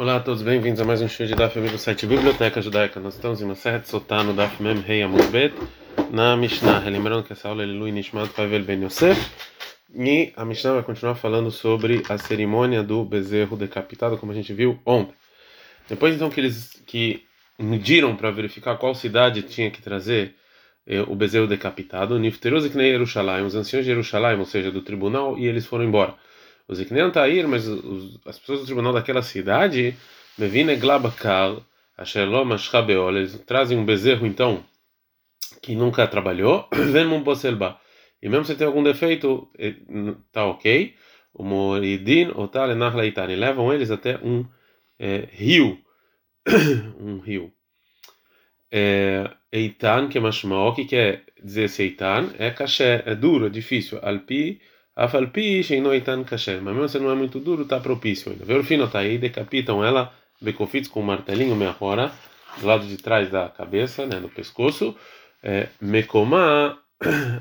Olá a todos, bem-vindos a mais um show de Daf do site Biblioteca Judaica. Nós estamos em de Sotá no Daf Mem Rei Amudbet, na Mishnah. Lembrando que essa aula é Lui Nishmat Pavel Ben Yosef. E a Mishnah vai continuar falando sobre a cerimônia do bezerro decapitado, como a gente viu ontem. Depois então que eles que mediram para verificar qual cidade tinha que trazer eh, o bezerro decapitado, Nifteruz e Yerushalayim, os anciãos de Yerushalayim, ou seja, do tribunal, e eles foram embora. Os Iknean Tair, mas os, as pessoas do tribunal daquela cidade, Mevine Glabakar, Asherlom Ashkabeol, eles trazem um bezerro então que nunca trabalhou, Venmum Boselba. E mesmo se tem algum defeito, tá ok. O Moridin Otal Enar Leitani levam eles até um é, rio, um rio. É, eitan, que é mashmao, que quer dizer esse eitan, é caché, é duro, é difícil. Alpi Afalpi sheinoitan kasher. Mas mesmo se não é muito duro, está propício ainda. Verufino tá aí, decapitam ela, becofits com um martelinho meia hora, do lado de trás da cabeça, né, no pescoço. Mekomá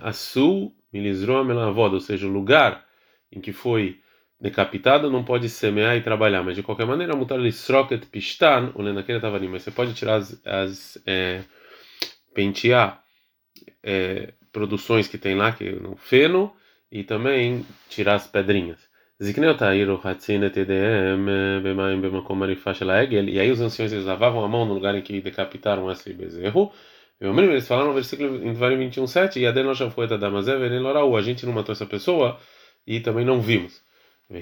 asu milizroa melavoda, ou seja, o lugar em que foi decapitado não pode semear e trabalhar, mas de qualquer maneira, mutar lisroket pistan, o naquele estava ali, mas você pode tirar as, as é, pentear é, produções que tem lá, que no feno, e também tirar as pedrinhas. E aí os anciões eles lavavam a mão no lugar em que decapitaram esse bezerro. Eles falaram no versículo em 21:7 e a a gente não matou essa pessoa e também não vimos. A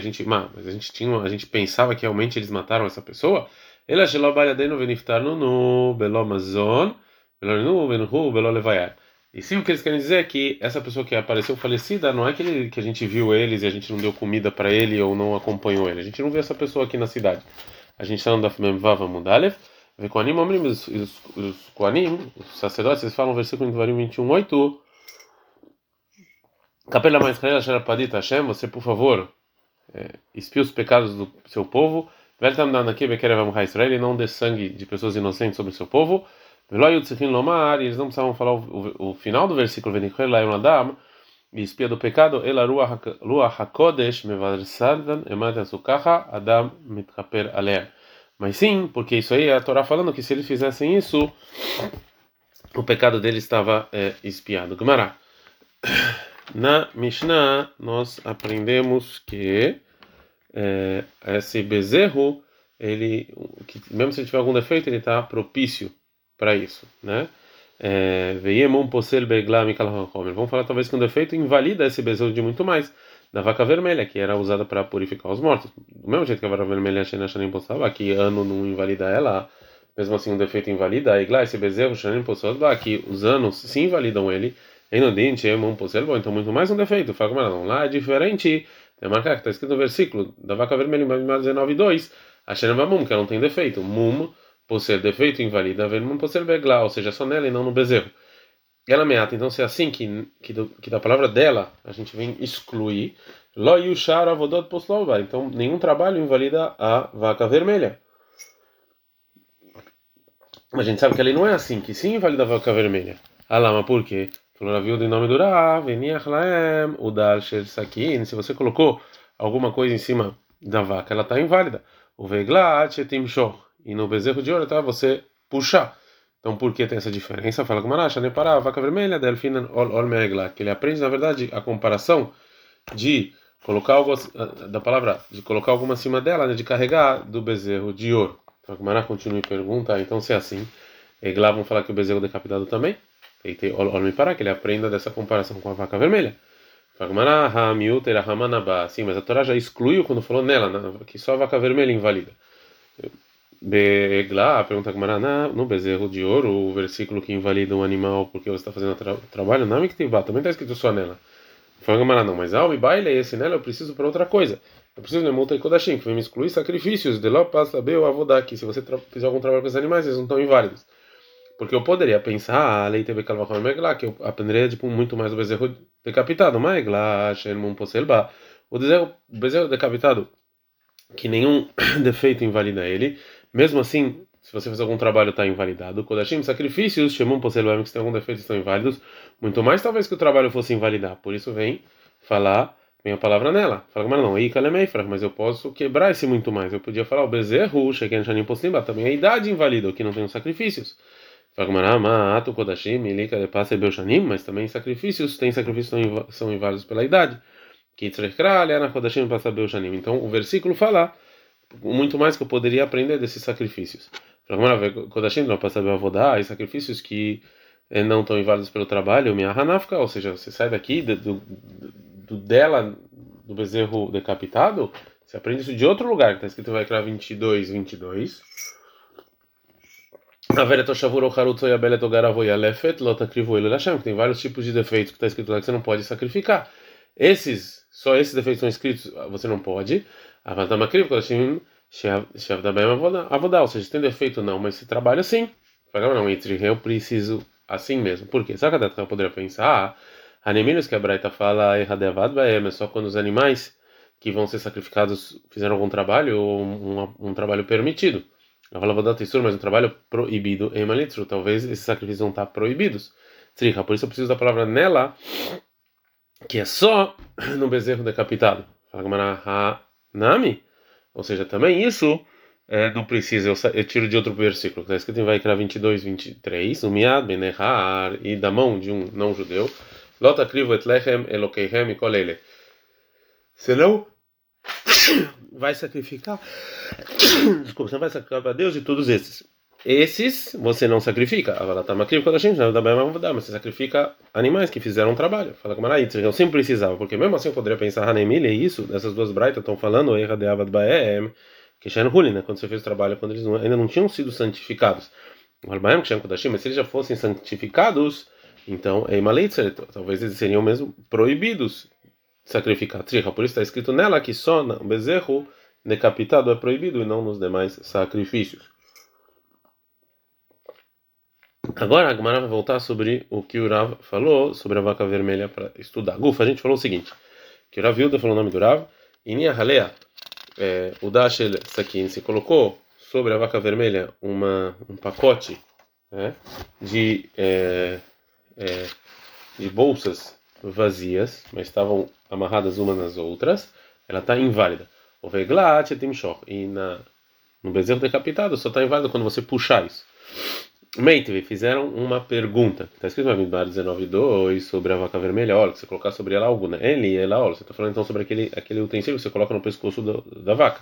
gente, mas a gente tinha, a gente pensava que realmente eles mataram essa pessoa. Ele achou no belomazon, belonu, benhu, belolevayar. E sim, o que eles querem dizer é que essa pessoa que apareceu falecida não é que, ele, que a gente viu eles e a gente não deu comida para ele ou não acompanhou ele. A gente não viu essa pessoa aqui na cidade. A gente está no Daf Memvava Mudalev. Koanim, os, os, os Koanim, os sacerdotes, eles falam versículo 21, 8. Capela mais Padita Hashem, você por favor, é, os pecados do seu povo. Veltam Danaki Bekerevam Israel e não dê sangue de pessoas inocentes sobre o seu povo. Eles não precisavam falar o, o, o final do versículo e espia do pecado, Adam. Mas sim, porque isso aí é a Torá falando que se eles fizessem isso, o pecado deles estava é, espiado. Gemara. Na Mishnah, nós aprendemos que é, esse bezerro, ele, que, mesmo se ele tiver algum defeito, ele está propício para isso, né? É, Vamos falar talvez que um defeito invalida esse bezerro de muito mais da vaca vermelha, que era usada para purificar os mortos. Do mesmo jeito que a vaca vermelha nem postava, que ano não invalida ela, mesmo assim um defeito invalida, a esse bezerro que os anos se invalidam ele, então muito mais um defeito. Fala como não, lá é diferente, tem marcar que está escrito no versículo da vaca vermelha em 19:2, a Shenavamum, que ela não tem defeito, mum por ser defeito invalida, não por ser beglar, ou seja, só nela e não no bezerro. Ela meata, então se é assim que, que, do, que da palavra dela a gente vem excluir, lo yushar avodot poslova, então nenhum trabalho invalida a vaca vermelha. A gente sabe que ali não é assim, que sim invalida a vaca vermelha. Alama, por quê? Falou viu do nome do Rav, o dal sakin, se você colocou alguma coisa em cima da vaca, ela está inválida. O veglat etimshor e no bezerro de ouro tá você puxar. Então por que tem essa diferença? Fala com Maracha, nem para a vaca vermelha, delfina ol ol que ele aprende na verdade a comparação de colocar algo da palavra de colocar alguma acima dela, né, de carregar do bezerro de ouro. Então Maracha continua e pergunta, então se é assim, Eglá vão falar que o bezerro decapitado também, e tem ol ol para que ele aprenda dessa comparação com a vaca vermelha. Sim, mas a Torá já excluiu quando falou nela, que só a vaca vermelha invalida. Begla, pergunta Gmarana, no bezerro de ouro, o versículo que invalida um animal porque você está fazendo tra trabalho, não é que também está escrito só nela. Fala Gmarana, não, mas alma e baile, esse nela eu preciso para outra coisa. Eu preciso de multa e kodashim, que vem me excluir sacrifícios, de lá passa bem avodá, que se você fizer algum trabalho com esses animais, eles não estão inválidos. Porque eu poderia pensar, ah, a lei teve calvachon megla, que eu aprenderia tipo, muito mais do bezerro decapitado, mas megla, shenmun poselba. O bezerro decapitado, que nenhum defeito invalida ele mesmo assim, se você fez algum trabalho está invalidado. Kodashim, sacrifícios, Shemum Poselvim, que tem algum defeito estão inválidos. Muito mais talvez que o trabalho fosse invalidar. Por isso vem falar vem a palavra nela. Fala, mas não, mas eu posso quebrar esse muito mais. Eu podia falar o bezerro, Sheken Shanim Poslimba, também a idade invalida, que não tem os sacrifícios. Ato Kodashim, Milika de Passa Belchanim, mas também sacrifícios, tem sacrifícios que são inválidos pela idade. Então o versículo fala muito mais que eu poderia aprender desses sacrifícios. Kodashim não passa Avodá, e sacrifícios que eh, não estão inválidos pelo trabalho, minha Hanafka, ou seja, você sai daqui do, do, do dela, do bezerro decapitado, você aprende isso de outro lugar, que está escrito vai criar 22, 22. Tem vários tipos de defeitos que está escrito lá que você não pode sacrificar. Esses, só esses defeitos são escritos, você não pode. Ou seja, tem defeito não, mas se trabalha assim. Não, entre eu preciso assim mesmo. Por quê? Sabe que eu poderia pensar? Aneminos que a Braita fala erradevad é só quando os animais que vão ser sacrificados fizeram algum trabalho ou um, trabalho permitido. Eu falava da textura, mas um trabalho proibido em malitru. Talvez esses sacrifícios vão estar proibidos. Tricha, por isso eu preciso da palavra nela, que é só no bezerro decapitado. Fala Nami, ou seja, também isso é, não precisa, eu, eu, tiro de outro versículo, que está escrito em Vaikra 22, 23, Umiad benehar, e da mão de um não-judeu, Lota krivo et lechem elokeihem e kolele. Senão, vai sacrificar. Desculpa, você vai sacrificar para Deus e todos esses. Esses você não sacrifica. Você sacrifica animais que fizeram um trabalho. Fala com Maraí, eu sempre precisava, porque mesmo assim eu poderia pensar, Hanemile, é isso, essas duas braitas estão falando, Erra de Avad Baem, que Huli, né? Quando você fez o trabalho, quando eles ainda não tinham sido santificados. Mas se eles já fossem santificados, então, talvez eles seriam mesmo proibidos sacrificar triha. Por isso está escrito nela que só no bezerro decapitado é proibido e não nos demais sacrifícios. Agora a Gemara vai voltar sobre o que o Rav falou sobre a vaca vermelha para estudar. Gufa, a gente falou o seguinte: que o Rav falou o nome do Rav, e Nia Halea, é, o Dashel Sakin, se colocou sobre a vaca vermelha uma, um pacote né, de, é, é, de bolsas vazias, mas estavam amarradas umas nas outras, ela está inválida. O veglat e na no bezerro decapitado só está inválido quando você puxar isso. Meitve fizeram uma pergunta. Está escrito no Midbar 19.2 sobre a vaca vermelha. Olha, você colocar sobre ela algo, né? Ele, ela, olha. Você está falando então sobre aquele, aquele utensílio que você coloca no pescoço do, da vaca.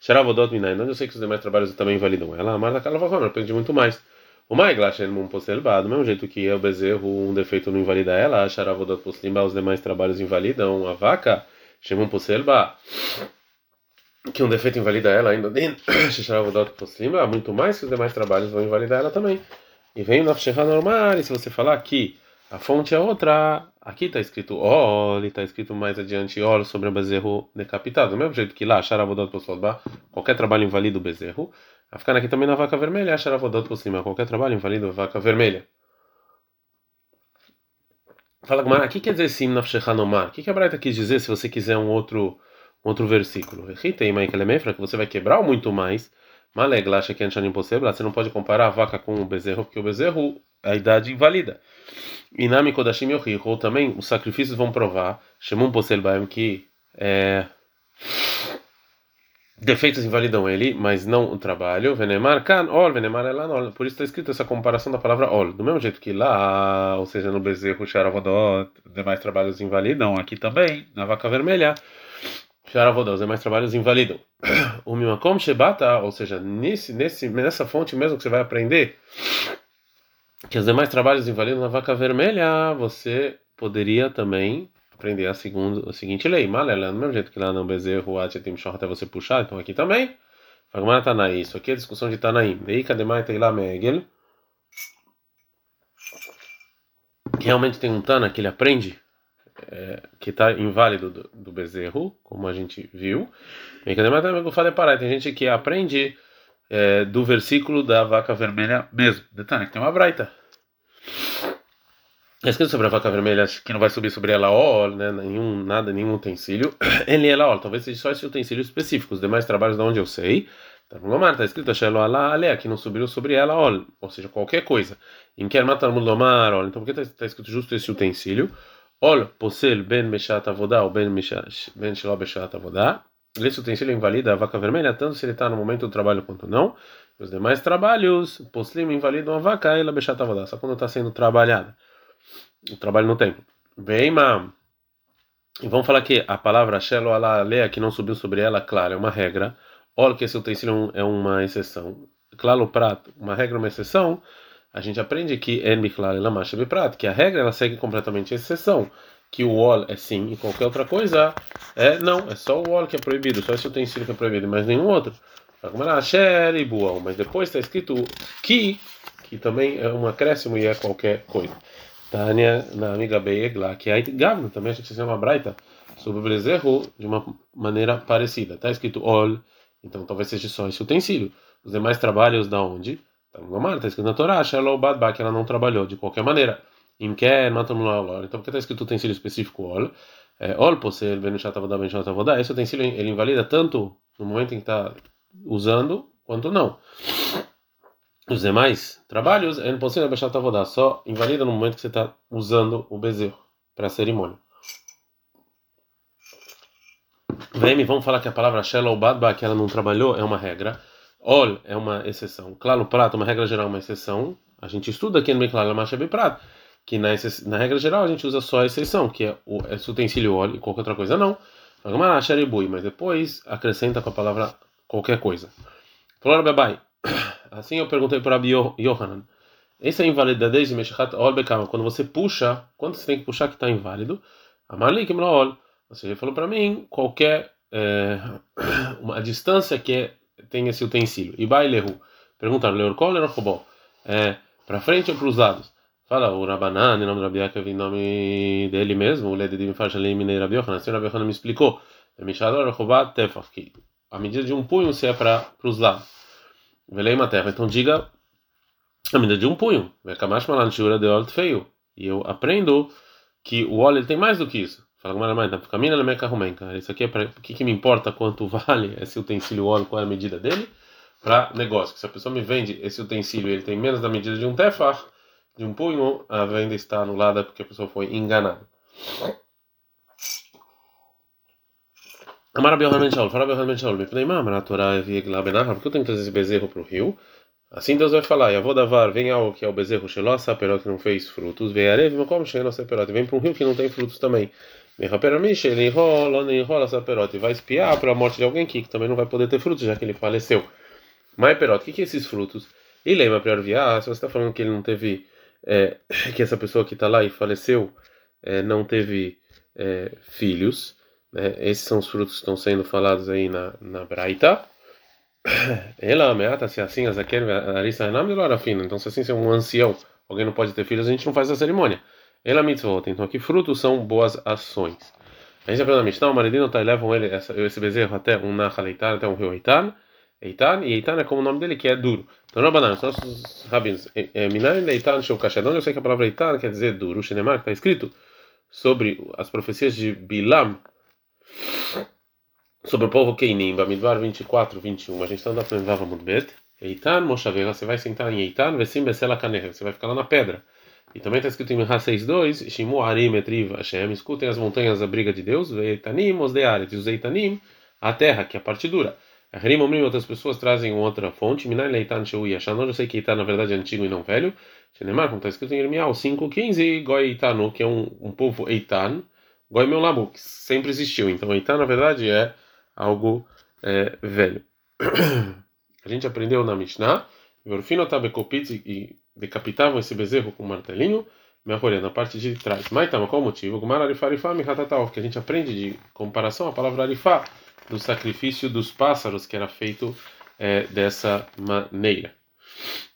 Sharavodot Minai. Não, eu sei que os demais trabalhos também invalidam ela. A Marta Kalavakona, depende muito mais. O Maiglashen Mumposelba, do mesmo jeito que é o bezerro, um defeito não invalida ela, Sharavodot Poslimba, os demais trabalhos invalidam a vaca, Shemum Poselba, que um defeito invalida ela ainda Sharavodot Poslimba, muito mais que os demais trabalhos vão invalidar ela também. E vem Afsheha normal, e se você falar que a fonte é outra, aqui está escrito Ol, está escrito mais adiante Ol sobre o bezerro decapitado, do mesmo jeito que lá, Sharavodot Poslimba, qualquer trabalho invalida o bezerro. A ficar aqui também na vaca vermelha, achar a vodot por cima. Qualquer trabalho invalida a vaca vermelha. Fala Gumara, o que quer dizer sim nafshechanomar? O que, que a Braita quis dizer se você quiser um outro, outro versículo? Que você vai quebrar muito mais. Maleglasha que você não pode comparar a vaca com o bezerro, porque o bezerro é a idade invalida. Inami Kodashim ou também os sacrifícios vão provar, Shemum Posel que é defeitos invalidam ele, mas não o trabalho. Venemar kan ol, venemar elanol. Por isso está escrito essa comparação da palavra ol. Do mesmo jeito que lá, ou seja, no bezerro, xaravodot, demais trabalhos invalidam, aqui também, na vaca vermelha, xaravodot, os demais trabalhos invalidam. O mimakom shebata, ou seja, nesse, nesse, nessa fonte mesmo que você vai aprender que os demais trabalhos invalidam na vaca vermelha, você poderia também aprender a, segundo, a seguinte lei. Malela, do mesmo jeito que lá no bezerro, tem até você puxar, então aqui também. Fagmar Tanaí, isso aqui é discussão de Tanaim. Dei Kademai Teila Megel. Realmente tem um Tana que ele aprende é, que está inválido do, do, bezerro, como a gente viu. Tem gente que aprende é, do versículo da vaca vermelha mesmo. Detalhe, tem uma braita. É escrito sobre a vaca vermelha que não vai subir sobre ela ó, né? Nenhum, nada, nenhum utensílio. Ele ela ó, talvez seja só esse utensílio específico. Os demais trabalhos de onde eu sei. Tá está escrito Shelo Alá Ale, que não subiu sobre ela ó, ou seja, qualquer coisa. Em quer matar ó, então por que está tá escrito justo esse utensílio? Ol posel ben meshat avodá ou ben shelo beshat avodá. Esse utensílio invalida a vaca vermelha tanto se ele está no momento do trabalho quanto não. Os demais trabalhos, poslim invalidam a vaca e ela beshat avodá, só quando está sendo trabalhada. O trabalho no tempo. Bem, mam. E vamos falar que a palavra shelo ala lea que não subiu sobre ela, claro, é uma regra. Ol que esse utensílio é uma exceção. Claro, prato, uma regra, uma exceção a gente aprende que que a regra ela segue completamente a exceção, que o ol é sim e qualquer outra coisa é não, é só o ol que é proibido, só esse utensílio que é proibido, mas nenhum outro. Mas depois está escrito que, que também é um acréscimo e é qualquer coisa. Tânia, na amiga Beegla, que é Gavno, também a gente tem uma braita sobre o bezerro de uma maneira parecida. Está escrito ol, então talvez seja só esse utensílio. Os demais trabalhos da onde? Gomar, está escrito na Torá, Shalom Badba, que ela não trabalhou de qualquer maneira. Imker, Matamullah, Então, porque está escrito utensílio específico Ol? É, Ol, Posel, Benishat Avodah, Benishat Avodah. Esse utensílio ele invalida tanto no momento em que está usando, quanto não. Os demais trabalhos, En Posel, Benishat Avodah, só invalida no momento que você está usando o bezerro para a cerimônia. Vem, vamos falar que a palavra Shalom Badba, que ela não trabalhou, é uma regra. Ol é uma exceção. Claro, o prato, uma regra geral, é uma exceção. A gente estuda aqui no Meklar Lamacha prato, que na, na, regra geral a gente usa só a exceção, que é o esse utensílio ol e qualquer outra coisa não. Mas depois acrescenta com a palavra qualquer coisa. Falou Bebai. Assim eu perguntei para Abi Yohanan. Essa é invalidez de Meshachat Ol Bekama. Quando você puxa, quanto você tem que puxar que está inválido? Amarli Ol. Ou seja, ele falou para mim qualquer é, uma distância que é tem esse utensílio. E bailehu. Perguntaram, Leorkol ou Leorkobol? É, para frente ou para os lados? Fala, o Rabanan, em nome do Rabi Yaakov, em nome dele mesmo, o Lededim Farshalei Minei Rabi Yochanan. Assim o Rabi Yochanan me explicou. A medida de um punho se é para os lados. Velei uma terra. Então diga a medida de um punho. Vekamash malan shura de feio. E eu aprendo que o óleo tem mais do que isso. Isso aqui é para o que, que me importa quanto vale esse utensílio óleo, qual é a medida dele? Para negócio. Se a pessoa me vende esse utensílio, ele tem menos da medida de um tefar, de um punho, a venda está anulada porque a pessoa foi enganada. Amar Abel Hamen Shaul, fala Hamen Shaul, me pedi mamar na Torá Viegla Benahar, porque eu tenho que trazer esse bezerro para o rio. Assim Deus vai falar, e a Vodavar, vem algo que é o bezerro Shelossa, perot que não fez frutos, vem arev, como Shelossa perot, vem para um rio que não tem frutos também. E vai espiar para a morte de alguém que também não vai poder ter frutos, já que ele faleceu. Mas perota, o que, que é esses frutos? E lembra para viar, se você está falando que ele não teve, é, que essa pessoa que está lá e faleceu é, não teve é, filhos, né? esses são os frutos que estão sendo falados aí na, na Braita. Ela ameaça se assim, as arisa Então, se assim se é um ancião, alguém não pode ter filhos, a gente não faz a cerimônia. Ela mitzvot. Então aqui frutos são boas ações. A gente aprende na Mishnah, o maridino tá, levam ele, esse bezerro até um Nahal Eitan, até um rio Eitan. Eitan, e Eitan é como o nome dele, que é duro. Então, Rabanan, os nossos rabinos, Minayin Eitan Shokashadon, eu sei que a palavra Eitan quer dizer duro. O Shenemar, está escrito sobre as profecias de Bilam, sobre o povo Keinim, Bamidbar 24, 21. A gente está andando muito Bet. Eitan, Moshavela, você vai sentar em Eitan, Vesim Besela Kaneher, você vai ficar lá na pedra. E também está escrito em Minha 6.2, Shimu Arim Etriv Hashem, escutem as montanhas a briga de Deus, Veitanim os Dearet, os Eitanim, a terra, que é a parte dura. Rim Omrim, outras pessoas trazem outra fonte, Minai Leitan Shui Yashan, eu sei que Eitan na verdade é antigo e não velho, Shenemar, como está escrito em Irmial 5.15, Goi Eitanu, que é um, um povo Eitan, Goi Meulamu, que sempre existiu, então Eitan na verdade é algo é, velho. a gente aprendeu na Mishnah, Verfino Tabekopitz e decapitavam esse bezerro com um martelinho, na parte de trás. Mas qual o motivo? Que a gente aprende de comparação a palavra arifá do sacrifício dos pássaros que era feito é, dessa maneira.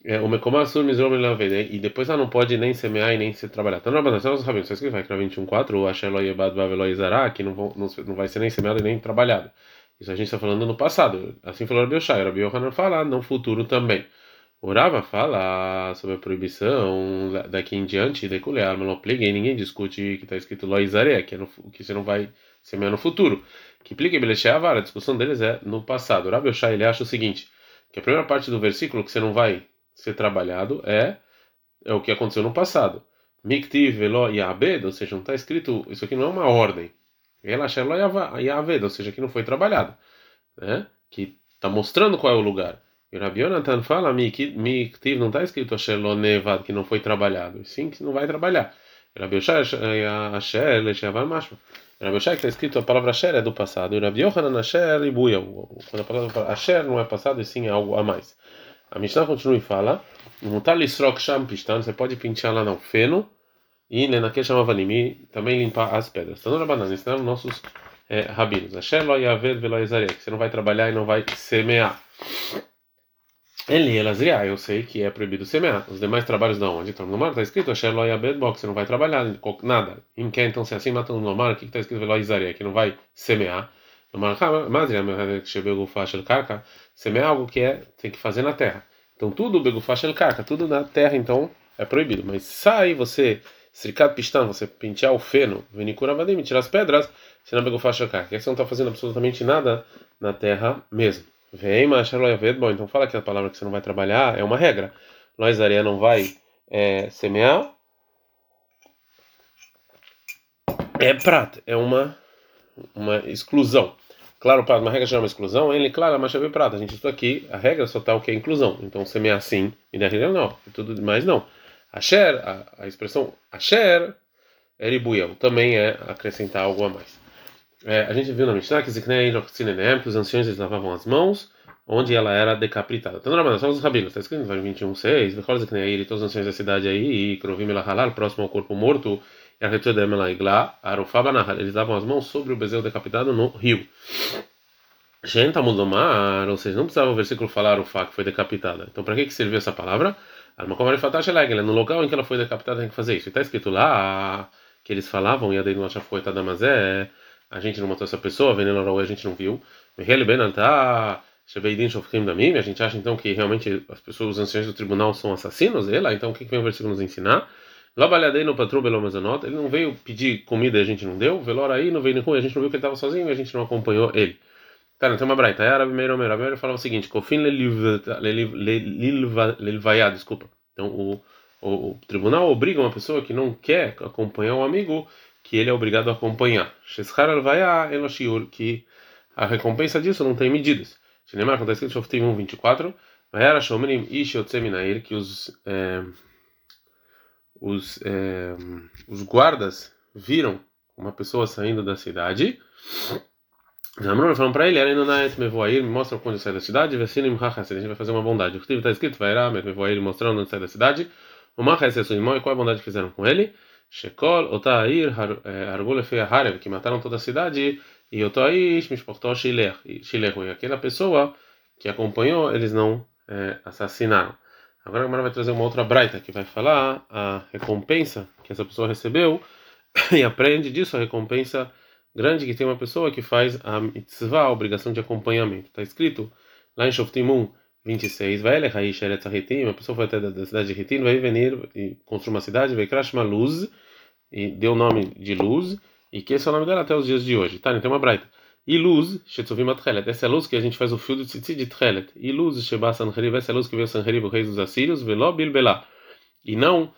É, o Mekomar Sur e depois ela não pode nem semear e nem se trabalhar. Então, não, nós sabemos, você escreve aqui na 21.4, o Asheloi Ebad Baveloi Zará, que não, vão, não, não vai ser nem semeado nem trabalhado. Isso a gente está falando no passado. Assim falou Rabi Oshai. Rabi Yohanan fala no futuro também. O Rava fala sobre a proibição daqui em diante de colher monopliga e ninguém discute que está escrito loizaré, que, é que você não vai semear no futuro. Que plica e a discussão deles é no passado. O Rabi Oshai ele acha o seguinte, que a primeira parte do versículo que você não vai ser trabalhado é, é o que aconteceu no passado. Miktiv velo yabed, ou seja, não está escrito, isso aqui não é uma ordem. Ela shelo yaved, ou seja, que não foi trabalhado, né? Que está mostrando qual é o lugar. E Rabi Yonatan fala, Miktiv não está escrito shelo nevad, que não foi trabalhado, sim que não vai trabalhar. Rabi Yoshai Asher Leshavar Mashma. Rabi Yoshai que está escrito a palavra Asher é do passado. E Rabi Yohanan Asher e Buia. Quando a palavra Asher não é passado, e sim é algo a mais. A Mishnah continua e fala: Mutar lisrok sham pistan, você pode pintar lá no feno e naquele chamava limi também limpar as pedras. Então, na banana, ensinamos nossos é, rabinos. Asher lo yaver velo que você não vai trabalhar e não vai semear. Ele elazriá, eu sei que é proibido semear. Os demais trabalhos da onde? Então, no mar está escrito Asher lo yabed você não vai trabalhar nada. Em que então se assim matando no mar, o que está escrito velo que não vai semear. No mar, chegou o faixa carca, semear algo que é tem que fazer na terra. Então tudo begufá el carca, tudo na terra então é proibido. Mas sai você srikat pistan, você pentear o feno, venicura vadim, tirar as pedras, você não begufá carca. Você não está fazendo absolutamente nada na terra mesmo. Vem, bom, então fala que a palavra que você não vai trabalhar é uma regra. Nós areia não vai é, semear. É prata, é uma uma exclusão. Claro, para uma regra já é exclusão, ele, claro, mas chave prata. A gente estou aqui, a regra só está o que é inclusão. Então, semear assim, e da regra não, e tudo mais não. Asher, a, a expressão Asher, Eribuyel, também é acrescentar algo a mais. É, a gente viu na Mishnah que que os anciões eles lavavam as mãos onde ela era decapitada. Então, não, só os rabinos, está escrito em 21.6, Vechol Zikneir, todos os anciões da cidade aí, e Krovim Halal, próximo ao corpo morto, e a eles davam as mãos sobre o bezerro decapitado no rio. Gente, mudomar, ou seja, não precisava o versículo falar o que foi decapitada. Então, para que, que serviu essa palavra? No local em que ela foi decapitada, tem que fazer isso. Está escrito lá que eles falavam, e a Deino acha foi mas é a gente não matou essa pessoa, veneno a gente não viu. A gente acha então que realmente as pessoas, os anciões do tribunal são assassinos? Ela, então o que, que vem o versículo nos ensinar? no patrão belomazanot, ele não veio pedir comida e a gente não deu, velora aí, não veio nem com a gente não viu que ele estava sozinho e a gente não acompanhou ele. Cara, tem uma braita, era primeiro primeiro ele falava o seguinte, Kofin lelvayá, desculpa. Então o, o, o tribunal obriga uma pessoa que não quer acompanhar um amigo que ele é obrigado a acompanhar. Sheshar alvayá enoshiur, que a recompensa disso não tem medidas. Shinemar, quando está escrito Shoftim 1, 24, Vayara Shomrim Ish Yotzeminair, que os... É, os, é, os guardas viram uma pessoa saindo da cidade. Jamrun falaram para ele, ainda na me mostra quando sai da cidade, a gente vai fazer uma bondade. O que está escrito, vai lá, me mostrando onde sai da cidade. O Machas é irmão e qual a bondade que fizeram com ele? Shekol, Otair, Argulefe Harev, que mataram toda a cidade, e Otaish, Mishportó, Shiler, e aquela pessoa que acompanhou, eles não é, assassinaram. Agora a Gemara vai trazer uma outra braita que vai falar a recompensa que essa pessoa recebeu e aprende disso a recompensa grande que tem uma pessoa que faz a mitzvah, a obrigação de acompanhamento. Está escrito lá em Shoftim 1, 26, vai ele uma pessoa foi até da cidade de Hitim, vai venir e construir uma cidade, vai criar uma luz e deu o nome de luz e que esse é o nome dela até os dias de hoje. Tá, então uma braita. E luz, Shetzuvim Atchelet, essa é a luz que a gente faz o fio tzitzit de Tchelet. E luz, Sheba Sanheriv, essa é a luz que veio Sanheriv, o rei dos assírios, Veló Bilbelá. E não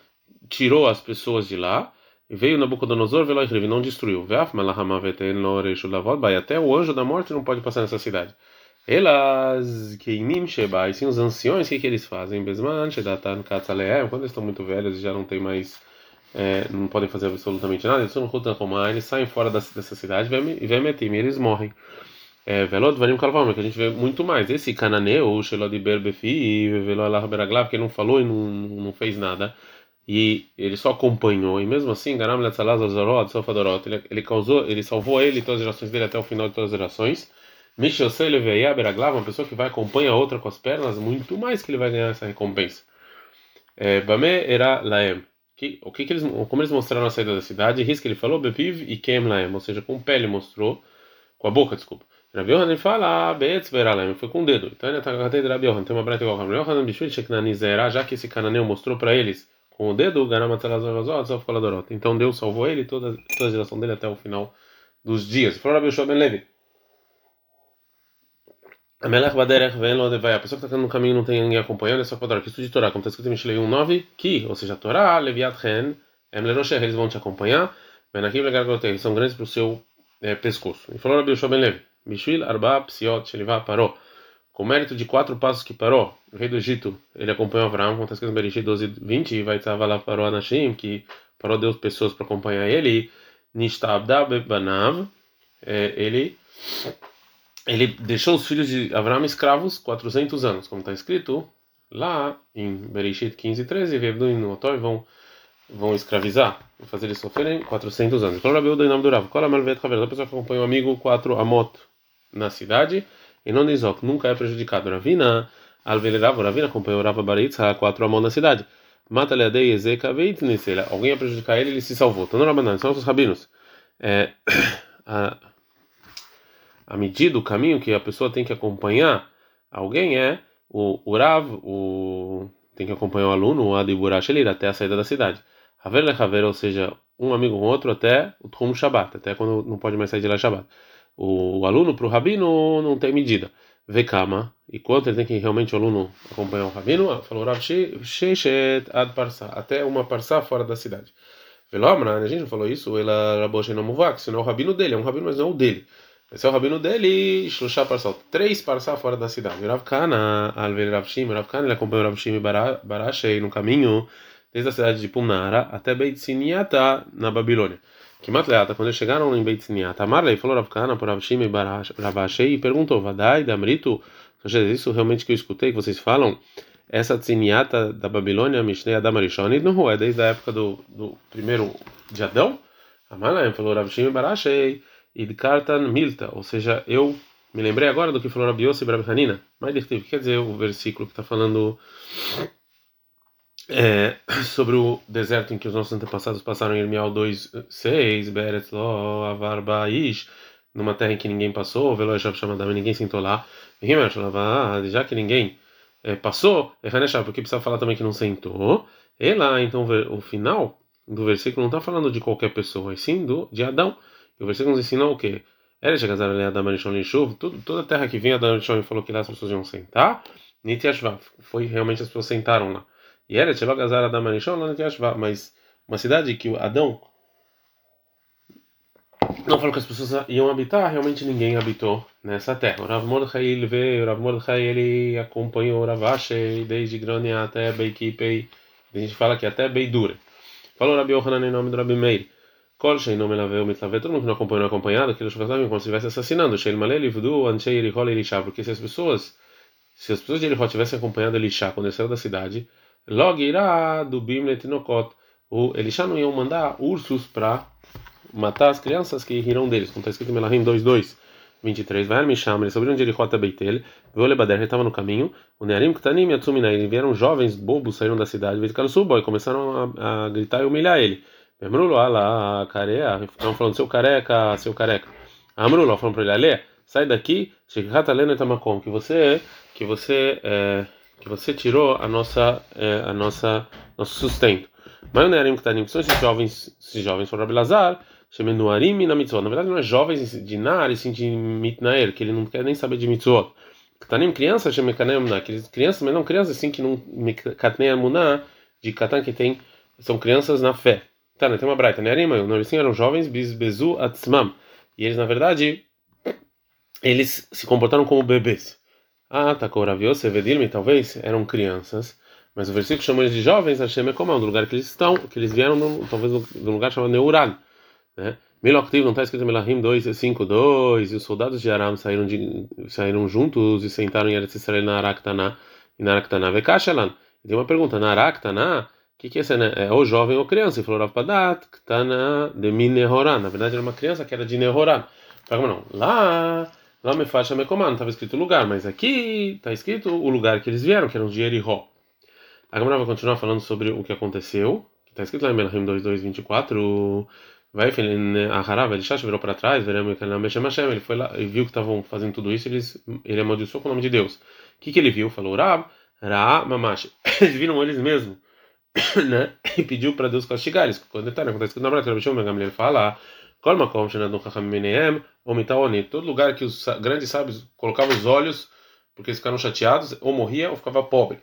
tirou as pessoas de lá, veio Nabucodonosor, Veló e não destruiu. Veaf Malahama Veten Loreshu Lavod, vai até o anjo da morte não pode passar nessa cidade. Elas, Keinim Sheba, e sim os anciões, o que, que eles fazem? Besman, Shedatan Katzaleem, quando eles estão muito velhos e já não tem mais é, não podem fazer absolutamente nada, eles, eles saem fora dessa cidade e vem meter, e eles morrem. É, Velod Varim Kalvam, que a gente vê muito mais. Esse cananeu, Shelod Berbefi, Velod Beraglav, que não falou e não, não fez nada, e ele só acompanhou, e mesmo assim, Garam Letzalaz Azorot, Sofadorot, ele causou, ele salvou ele e todas as gerações dele até o final de todas as gerações. Mishosei Leveia Beraglav, uma pessoa que vai acompanhar a outra com as pernas, muito mais que ele vai ganhar essa recompensa. É, Bame era Laem. O que, que eles, como eles mostraram a saída da cidade, risco ele falou, bepiv e kem laem, ou seja, com pele mostrou, com a boca, desculpa. Rabi Yohanan fala, ah, beetz veralem, foi com o dedo. Então ele está de Rabi Yohanan, tem uma breta igual a Rabi Yohanan, bishvil já que esse cananeu mostrou para eles com o dedo, garamatzalazorozot, sofkoladorot. Então Deus salvou ele, toda, toda a geração dele até o final dos dias. Falou Rabi Yoshua ben Levi. A Melech Baderech Velo Devaya. A pessoa que está no caminho não tem ninguém acompanhando, é só para. Que estude Torá, como está escrito em Mishlei 1.9, que, ou seja, Torá, Leviat Ren, eles vão te acompanhar, eles são grandes para o seu é, pescoço. E falou Rabi Yoshua Ben Levi, Mishvil Arba Psiot Shelivá parou. Com mérito de quatro passos que parou, o rei do Egito, ele acompanhou Abraão, como está escrito em Bereshit 12, 20, e vai estar lá parou Anashim, que parou Deus pessoas para acompanhar ele, Nishtabda Banav, é, ele ele deixou os filhos de Abraão escravos 400 anos, como está escrito lá em Bereshit 15 13, Vebduin no Otói vão vão escravizar, fazer eles sofrerem 400 anos. Qual Rabi Uda em nome do Rav? Qual a Malvet Haver? A pessoa que acompanha um amigo 4 Amot na cidade e não Nizok, nunca é prejudicado. Ravina, Alvelerav, Ravina acompanhou Rava Baritza 4 Amot na cidade. Mata le adei ezeka veitnisela. Alguém ia prejudicar ele, ele se salvou. Então, Rabanan, são os rabinos. É, a, a medida, o caminho que a pessoa tem que acompanhar alguém é o, o Rav, o, tem que acompanhar o aluno, o Adiburash, ele até a saída da cidade. Haver lechaver, ou seja, um amigo com outro até o Trum Shabbat, até quando não pode mais sair de lá Shabbat. O, aluno para o rabino não tem medida. Vekama, e quanto ele tem que realmente o aluno acompanhar o rabino? Ah, falou Rav Sheshet ad parsa, até uma parsa fora da cidade. Velomra, a gente não falou isso, ela Raboshe não senão é o rabino dele, é um rabino, mas não o dele. Esse é o rabino dele, Shloshá Parsal, três parsal fora da cidade. Rav Kana, Alver Rav Shim, Rav Kana, ele acompanhou Rav Shim Barashei no caminho desde a cidade de Pumnara até Beit Siniata na Babilônia. Que Matleata, quando eles chegaram em Beit Siniata, Marley falou Rav Kana por Rav Shim Barashei e perguntou: Vadai, Damrito, isso realmente que eu escutei que vocês falam? Essa Tsiniata da Babilônia, Mishnei Adam Arishon, não é desde a época do, do primeiro de Adão? Amalai falou Rav Shim Barashei. Idkartan Milta, ou seja, eu me lembrei agora do que falou Rabi Yossi Rabi Hanina. Mas quer dizer o versículo que está falando é, sobre o deserto em que os nossos antepassados passaram em Irmial 2:6, Beretz lo avar baish, numa terra em que ninguém passou, velo Eshav Shamadam, ninguém sentou lá. Já que ninguém é, passou, porque precisa falar também que não sentou. E lá, então, o final do versículo não está falando de qualquer pessoa, e sim do, de Adão. O versículo nos ensina o quê? Era chegar a da Marishon Lishuv, toda a terra que vinha da Marishon e falou que lá as pessoas iam sentar, Nitiashvav, foi realmente as pessoas sentaram lá. E era chegar a da Marishon lá Nitiashvav, mas uma cidade que o Adão não falou que as pessoas iam habitar, realmente ninguém habitou nessa terra. O Rav Mordechai ele veio, o Rav Mordechai ele acompanhou o Ravache desde Grania até Beikipei, a gente fala que até Beidura. Falou Rabi Yohanan em nome do Rabi Meir. Kol Sheinu Melaveu Mitlaveu, todo mundo que não acompanhou acompanhado, aquilo como se estivesse assassinando. Sheil Malel Ivdu Anchei Erihol Elisha, porque se as pessoas, se as pessoas de Erihol tivessem acompanhado Elisha quando ele saiu da cidade, logo irá do Bimlet Nokot, o Elisha não ia mandar ursos para matar as crianças que riram deles, como está escrito em Melahim 2.2. 23. Vai me chama, eles subiram de Erihot a Beitel, viu Lebader, ele estava no caminho, o Nearim Ktanim e eles vieram jovens bobos, saíram da cidade, ficaram subo e começaram a, a gritar e humilhar ele. Amrulo, ala, careca. Estão falando, seu careca, seu careca. Amrulo, falando para ele, Ale, sai daqui, que você, que você, é, que você tirou a nossa, é, a nossa, nosso sustento. Mas não é que tá são esses jovens, esses jovens foram Abelazar, Shemenuarim e na mitzvot. Na verdade, não é jovens de Nar, e sim de Mitnaer, que ele não quer nem saber de mitzvot. Ktanim, criança, Shemekanem, crianças, mas não crianças assim que não, Katnei Amuná, de Katan, que tem, são crianças na fé. Tá, né, tem uma braita, né? Não, eles sim eram jovens, bisbezu atzmam. E eles, na verdade, eles se comportaram como bebês. Ah, tá, Koravios, Evedilme, talvez, eram crianças. Mas o versículo chama eles de jovens, Hashem é como do lugar que eles estão, que eles vieram, no, talvez, um lugar chamado Neural. Né? Miloktiv, não está escrito Melahim 2, 5, 2, e os soldados de Aram saíram, de, saíram juntos e sentaram em Eretz Israel na Araktaná, e na Araktaná Vekashalan. E tem uma pergunta, na Araktaná, que, que é esse, né? É ou jovem ou criança. E falou Rav Padat, Ktana de Minehoran. Na verdade, era uma criança que era de Nehoran. Fala, não, lá, lá me faixa me comando, estava escrito lugar, mas aqui está escrito o lugar que eles vieram, que era os de Erihó. A Gamara vai continuar falando sobre o que aconteceu, que está escrito lá em Melahim 2224. Vai, Aharav, ele já virou para trás, ele foi lá e viu que estavam fazendo tudo isso, eles, ele amaldiçoou com o nome de Deus. O que, que ele viu? Falou, Rab, Ra, Mamash. Eles viram eles mesmos né? E pediu para Deus castigar eles. Quando está acontece que na Brasil, ele fala, Kolmakom, Shenadon Chachaminem, Omitaoni, todo lugar que os grandes sábios colocavam os olhos, porque eles ficaram chateados, ou morria ou ficava pobre.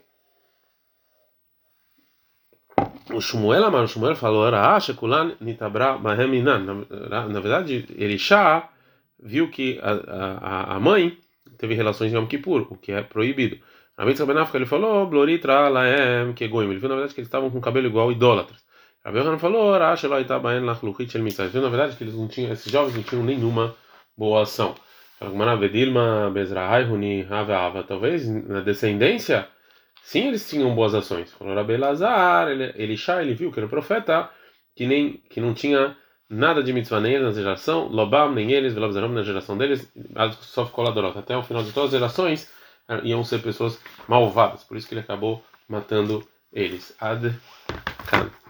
O Shmuel Amar, o Shmuel falou, era Shekulan Nitabra Baheminan. Na verdade, Elisha viu que a, a, a mãe teve relações em Yom Kippur, o que é proibido. A Mitzvah Benafka ele falou, Bloritra Laem Kegoim. Ele viu na verdade que eles estavam com cabelo igual idólatras. Rabi Yohanan falou, Rash Eloi Tabaen Lachluchit El Mitzvah. Ele viu na verdade que eles não tinham, esses jovens não tinham nenhuma boa ação. Talvez na descendência, sim, eles tinham boas ações. Falou Rabi Lazar, ele viu que era o profeta que nem que não tinha nada de mitzvah nem na geração, Lobam nem eles, Velobzaram na geração deles, só ficou lá Até o final de todas as gerações iam ser pessoas malvadas. Por isso que ele acabou matando eles. Ad Kan.